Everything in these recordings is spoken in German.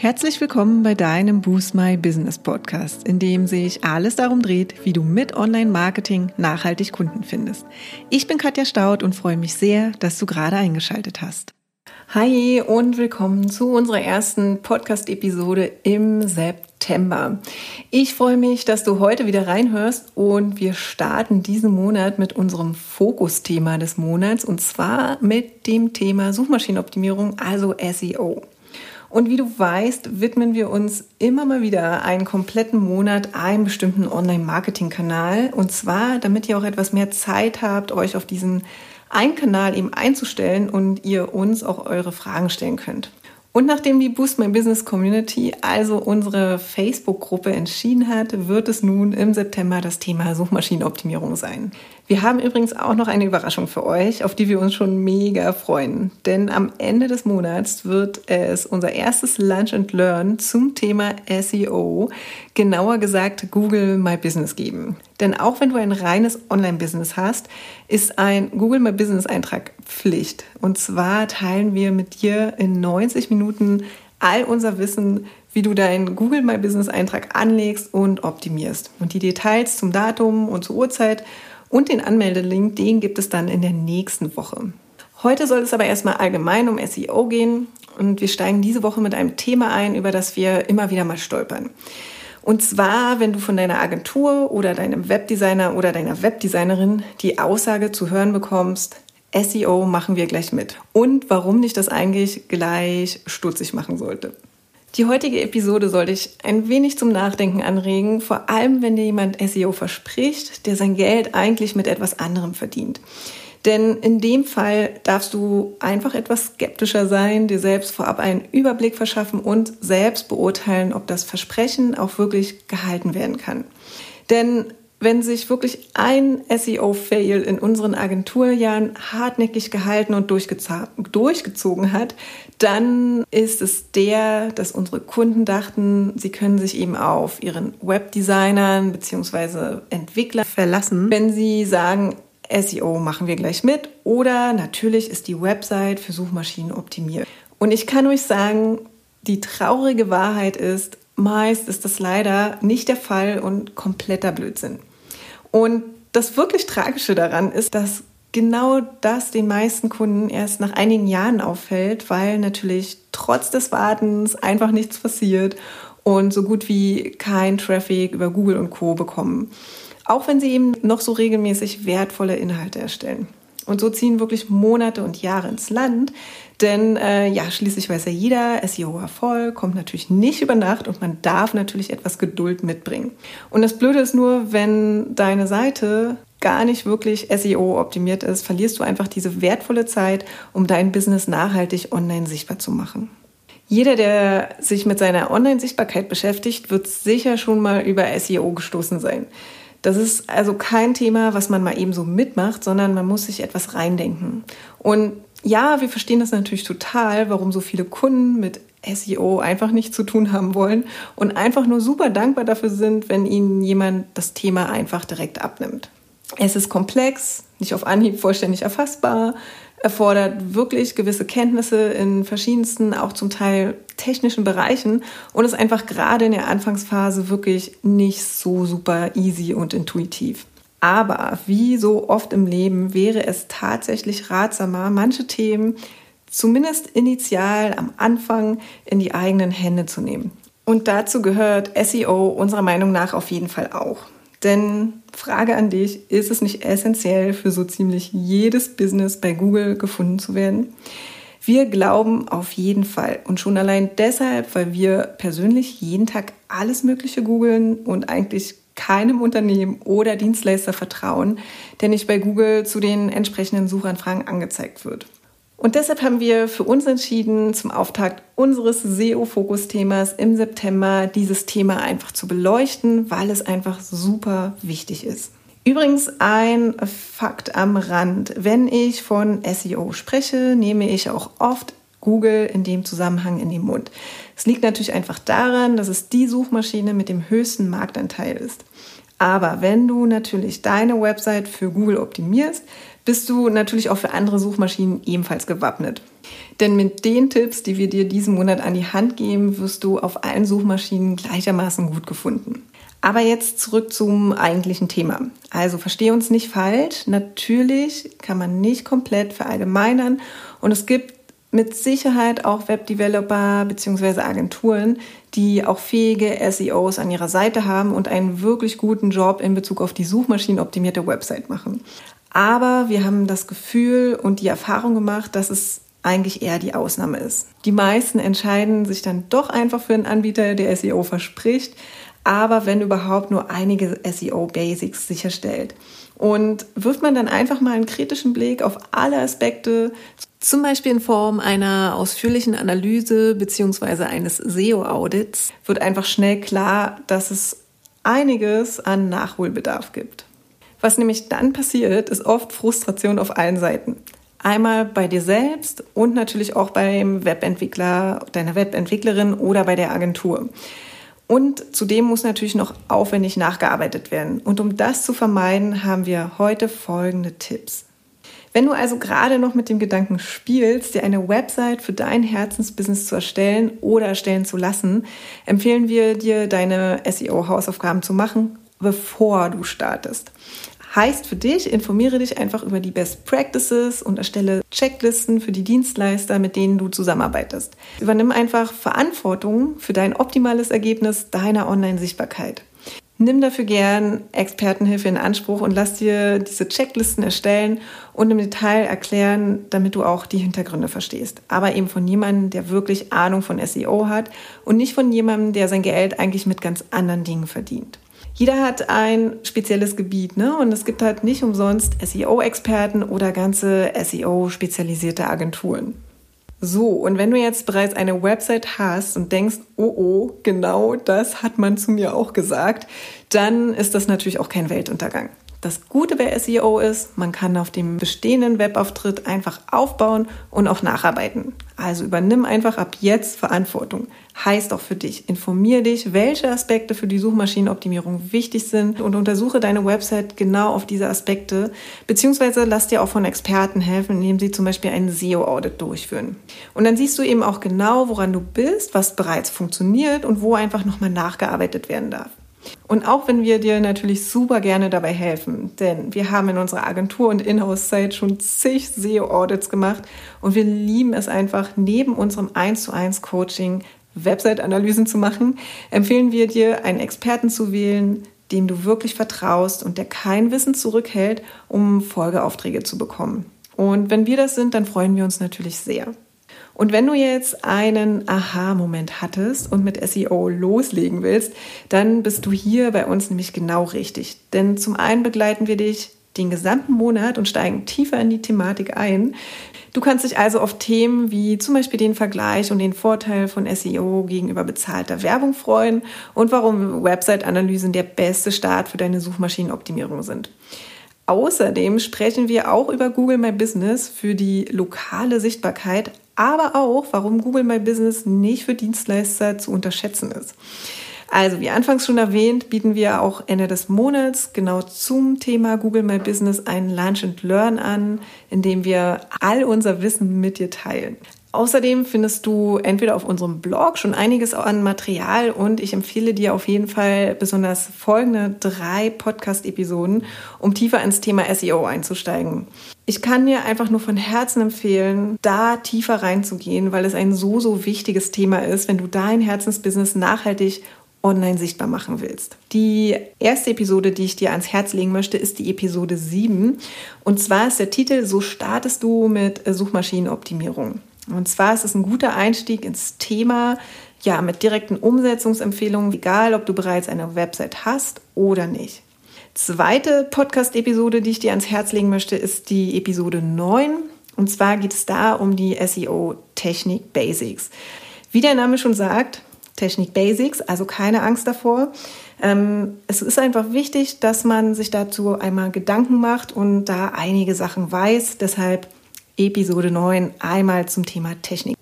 Herzlich willkommen bei deinem Boost My Business Podcast, in dem sich alles darum dreht, wie du mit Online-Marketing nachhaltig Kunden findest. Ich bin Katja Staud und freue mich sehr, dass du gerade eingeschaltet hast. Hi und willkommen zu unserer ersten Podcast-Episode im September. Ich freue mich, dass du heute wieder reinhörst und wir starten diesen Monat mit unserem Fokusthema des Monats und zwar mit dem Thema Suchmaschinenoptimierung, also SEO. Und wie du weißt, widmen wir uns immer mal wieder einen kompletten Monat einem bestimmten Online-Marketing-Kanal. Und zwar, damit ihr auch etwas mehr Zeit habt, euch auf diesen einen Kanal eben einzustellen und ihr uns auch eure Fragen stellen könnt. Und nachdem die Boost My Business Community, also unsere Facebook-Gruppe, entschieden hat, wird es nun im September das Thema Suchmaschinenoptimierung sein. Wir haben übrigens auch noch eine Überraschung für euch, auf die wir uns schon mega freuen. Denn am Ende des Monats wird es unser erstes Lunch and Learn zum Thema SEO, genauer gesagt Google My Business geben. Denn auch wenn du ein reines Online-Business hast, ist ein Google My Business Eintrag Pflicht. Und zwar teilen wir mit dir in 90 Minuten all unser Wissen, wie du deinen Google My Business Eintrag anlegst und optimierst. Und die Details zum Datum und zur Uhrzeit und den Anmeldelink, den gibt es dann in der nächsten Woche. Heute soll es aber erstmal allgemein um SEO gehen und wir steigen diese Woche mit einem Thema ein, über das wir immer wieder mal stolpern. Und zwar, wenn du von deiner Agentur oder deinem Webdesigner oder deiner Webdesignerin die Aussage zu hören bekommst, SEO machen wir gleich mit. Und warum dich das eigentlich gleich stutzig machen sollte. Die heutige Episode soll dich ein wenig zum Nachdenken anregen, vor allem wenn dir jemand SEO verspricht, der sein Geld eigentlich mit etwas anderem verdient. Denn in dem Fall darfst du einfach etwas skeptischer sein, dir selbst vorab einen Überblick verschaffen und selbst beurteilen, ob das Versprechen auch wirklich gehalten werden kann. Denn wenn sich wirklich ein SEO-Fail in unseren Agenturjahren hartnäckig gehalten und durchgezogen hat, dann ist es der, dass unsere Kunden dachten, sie können sich eben auf ihren Webdesignern bzw. Entwickler verlassen, wenn sie sagen, SEO machen wir gleich mit oder natürlich ist die Website für Suchmaschinen optimiert. Und ich kann euch sagen, die traurige Wahrheit ist, meist ist das leider nicht der Fall und kompletter Blödsinn. Und das wirklich Tragische daran ist, dass genau das den meisten Kunden erst nach einigen Jahren auffällt, weil natürlich trotz des Wartens einfach nichts passiert und so gut wie kein Traffic über Google und Co bekommen. Auch wenn sie eben noch so regelmäßig wertvolle Inhalte erstellen. Und so ziehen wirklich Monate und Jahre ins Land. Denn äh, ja, schließlich weiß ja jeder, SEO-Erfolg kommt natürlich nicht über Nacht und man darf natürlich etwas Geduld mitbringen. Und das Blöde ist nur, wenn deine Seite gar nicht wirklich SEO optimiert ist, verlierst du einfach diese wertvolle Zeit, um dein Business nachhaltig online sichtbar zu machen. Jeder, der sich mit seiner Online-Sichtbarkeit beschäftigt, wird sicher schon mal über SEO gestoßen sein. Das ist also kein Thema, was man mal eben so mitmacht, sondern man muss sich etwas reindenken. Und ja, wir verstehen das natürlich total, warum so viele Kunden mit SEO einfach nichts zu tun haben wollen und einfach nur super dankbar dafür sind, wenn ihnen jemand das Thema einfach direkt abnimmt. Es ist komplex, nicht auf Anhieb vollständig erfassbar, erfordert wirklich gewisse Kenntnisse in verschiedensten, auch zum Teil technischen Bereichen und ist einfach gerade in der Anfangsphase wirklich nicht so super easy und intuitiv. Aber wie so oft im Leben wäre es tatsächlich ratsamer, manche Themen zumindest initial am Anfang in die eigenen Hände zu nehmen. Und dazu gehört SEO unserer Meinung nach auf jeden Fall auch. Denn Frage an dich, ist es nicht essentiell für so ziemlich jedes Business bei Google gefunden zu werden? Wir glauben auf jeden Fall und schon allein deshalb, weil wir persönlich jeden Tag alles Mögliche googeln und eigentlich keinem Unternehmen oder Dienstleister vertrauen, der nicht bei Google zu den entsprechenden Suchanfragen angezeigt wird. Und deshalb haben wir für uns entschieden, zum Auftakt unseres SEO-Fokus-Themas im September dieses Thema einfach zu beleuchten, weil es einfach super wichtig ist. Übrigens ein Fakt am Rand. Wenn ich von SEO spreche, nehme ich auch oft Google in dem Zusammenhang in den Mund. Es liegt natürlich einfach daran, dass es die Suchmaschine mit dem höchsten Marktanteil ist. Aber wenn du natürlich deine Website für Google optimierst, bist du natürlich auch für andere Suchmaschinen ebenfalls gewappnet. Denn mit den Tipps, die wir dir diesen Monat an die Hand geben, wirst du auf allen Suchmaschinen gleichermaßen gut gefunden. Aber jetzt zurück zum eigentlichen Thema. Also verstehe uns nicht falsch. Natürlich kann man nicht komplett verallgemeinern und es gibt mit Sicherheit auch Webdeveloper bzw. Agenturen, die auch fähige SEOs an ihrer Seite haben und einen wirklich guten Job in Bezug auf die suchmaschinenoptimierte Website machen. Aber wir haben das Gefühl und die Erfahrung gemacht, dass es eigentlich eher die Ausnahme ist. Die meisten entscheiden sich dann doch einfach für einen Anbieter, der SEO verspricht, aber wenn überhaupt nur einige SEO-Basics sicherstellt. Und wirft man dann einfach mal einen kritischen Blick auf alle Aspekte, zum Beispiel in Form einer ausführlichen Analyse bzw. eines SEO-Audits, wird einfach schnell klar, dass es einiges an Nachholbedarf gibt. Was nämlich dann passiert, ist oft Frustration auf allen Seiten. Einmal bei dir selbst und natürlich auch beim Webentwickler, deiner Webentwicklerin oder bei der Agentur. Und zudem muss natürlich noch aufwendig nachgearbeitet werden. Und um das zu vermeiden, haben wir heute folgende Tipps. Wenn du also gerade noch mit dem Gedanken spielst, dir eine Website für dein Herzensbusiness zu erstellen oder erstellen zu lassen, empfehlen wir dir, deine SEO-Hausaufgaben zu machen, bevor du startest. Heißt für dich, informiere dich einfach über die Best Practices und erstelle Checklisten für die Dienstleister, mit denen du zusammenarbeitest. Übernimm einfach Verantwortung für dein optimales Ergebnis deiner Online-Sichtbarkeit. Nimm dafür gern Expertenhilfe in Anspruch und lass dir diese Checklisten erstellen und im Detail erklären, damit du auch die Hintergründe verstehst. Aber eben von jemandem, der wirklich Ahnung von SEO hat und nicht von jemandem, der sein Geld eigentlich mit ganz anderen Dingen verdient. Jeder hat ein spezielles Gebiet, ne? Und es gibt halt nicht umsonst SEO-Experten oder ganze SEO-spezialisierte Agenturen. So, und wenn du jetzt bereits eine Website hast und denkst, oh oh, genau das hat man zu mir auch gesagt, dann ist das natürlich auch kein Weltuntergang. Das Gute bei SEO ist, man kann auf dem bestehenden Webauftritt einfach aufbauen und auch nacharbeiten. Also übernimm einfach ab jetzt Verantwortung. Heißt auch für dich. Informier dich, welche Aspekte für die Suchmaschinenoptimierung wichtig sind und untersuche deine Website genau auf diese Aspekte, beziehungsweise lass dir auch von Experten helfen, indem sie zum Beispiel einen SEO-Audit durchführen. Und dann siehst du eben auch genau, woran du bist, was bereits funktioniert und wo einfach nochmal nachgearbeitet werden darf. Und auch wenn wir dir natürlich super gerne dabei helfen, denn wir haben in unserer Agentur und Inhouse-Zeit schon zig SEO-Audits gemacht und wir lieben es einfach, neben unserem 1 zu 1 Coaching Website-Analysen zu machen, empfehlen wir dir, einen Experten zu wählen, dem du wirklich vertraust und der kein Wissen zurückhält, um Folgeaufträge zu bekommen. Und wenn wir das sind, dann freuen wir uns natürlich sehr. Und wenn du jetzt einen Aha-Moment hattest und mit SEO loslegen willst, dann bist du hier bei uns nämlich genau richtig. Denn zum einen begleiten wir dich den gesamten Monat und steigen tiefer in die Thematik ein. Du kannst dich also auf Themen wie zum Beispiel den Vergleich und den Vorteil von SEO gegenüber bezahlter Werbung freuen und warum Website-Analysen der beste Start für deine Suchmaschinenoptimierung sind. Außerdem sprechen wir auch über Google My Business für die lokale Sichtbarkeit aber auch, warum Google My Business nicht für Dienstleister zu unterschätzen ist. Also, wie anfangs schon erwähnt, bieten wir auch Ende des Monats genau zum Thema Google My Business einen Lunch and Learn an, in dem wir all unser Wissen mit dir teilen. Außerdem findest du entweder auf unserem Blog schon einiges an Material und ich empfehle dir auf jeden Fall besonders folgende drei Podcast-Episoden, um tiefer ins Thema SEO einzusteigen. Ich kann dir einfach nur von Herzen empfehlen, da tiefer reinzugehen, weil es ein so, so wichtiges Thema ist, wenn du dein Herzensbusiness nachhaltig online sichtbar machen willst. Die erste Episode, die ich dir ans Herz legen möchte, ist die Episode 7. Und zwar ist der Titel So startest du mit Suchmaschinenoptimierung. Und zwar ist es ein guter Einstieg ins Thema, ja, mit direkten Umsetzungsempfehlungen, egal ob du bereits eine Website hast oder nicht. Zweite Podcast-Episode, die ich dir ans Herz legen möchte, ist die Episode 9. Und zwar geht es da um die SEO-Technik Basics. Wie der Name schon sagt, Technik Basics, also keine Angst davor. Ähm, es ist einfach wichtig, dass man sich dazu einmal Gedanken macht und da einige Sachen weiß. Deshalb Episode 9 einmal zum Thema Technik.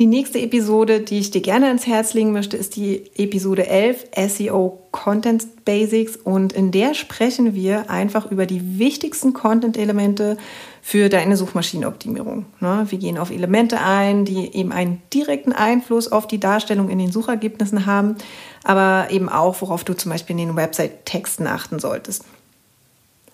Die nächste Episode, die ich dir gerne ans Herz legen möchte, ist die Episode 11 SEO Content Basics und in der sprechen wir einfach über die wichtigsten Content-Elemente für deine Suchmaschinenoptimierung. Ne? Wir gehen auf Elemente ein, die eben einen direkten Einfluss auf die Darstellung in den Suchergebnissen haben, aber eben auch, worauf du zum Beispiel in den Website-Texten achten solltest.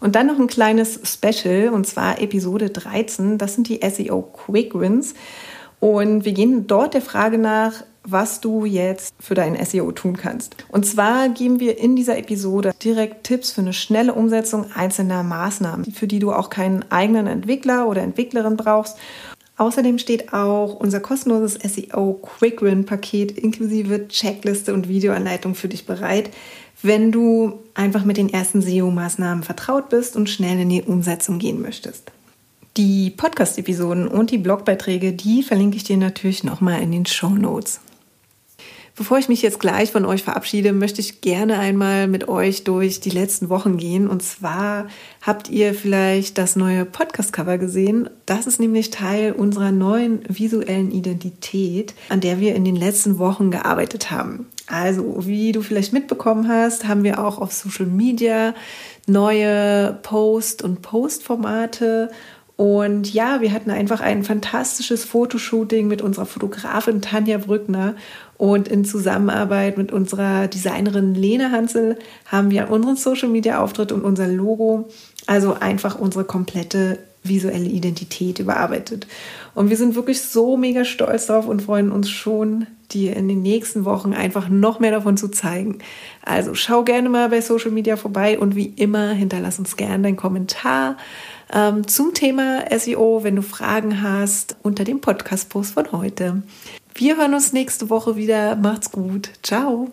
Und dann noch ein kleines Special, und zwar Episode 13. Das sind die SEO Quick Wins. Und wir gehen dort der Frage nach, was du jetzt für dein SEO tun kannst. Und zwar geben wir in dieser Episode direkt Tipps für eine schnelle Umsetzung einzelner Maßnahmen, für die du auch keinen eigenen Entwickler oder Entwicklerin brauchst. Außerdem steht auch unser kostenloses SEO Quick Win Paket inklusive Checkliste und Videoanleitung für dich bereit, wenn du einfach mit den ersten SEO-Maßnahmen vertraut bist und schnell in die Umsetzung gehen möchtest. Die Podcast-Episoden und die Blogbeiträge, die verlinke ich dir natürlich nochmal in den Show Notes. Bevor ich mich jetzt gleich von euch verabschiede, möchte ich gerne einmal mit euch durch die letzten Wochen gehen. Und zwar habt ihr vielleicht das neue Podcast-Cover gesehen. Das ist nämlich Teil unserer neuen visuellen Identität, an der wir in den letzten Wochen gearbeitet haben. Also, wie du vielleicht mitbekommen hast, haben wir auch auf Social Media neue Post- und Post-Formate und ja, wir hatten einfach ein fantastisches Fotoshooting mit unserer Fotografin Tanja Brückner. Und in Zusammenarbeit mit unserer Designerin Lena Hansel haben wir unseren Social Media Auftritt und unser Logo, also einfach unsere komplette visuelle Identität überarbeitet. Und wir sind wirklich so mega stolz drauf und freuen uns schon, dir in den nächsten Wochen einfach noch mehr davon zu zeigen. Also schau gerne mal bei Social Media vorbei und wie immer hinterlass uns gerne deinen Kommentar ähm, zum Thema SEO, wenn du Fragen hast, unter dem Podcast-Post von heute. Wir hören uns nächste Woche wieder. Macht's gut. Ciao.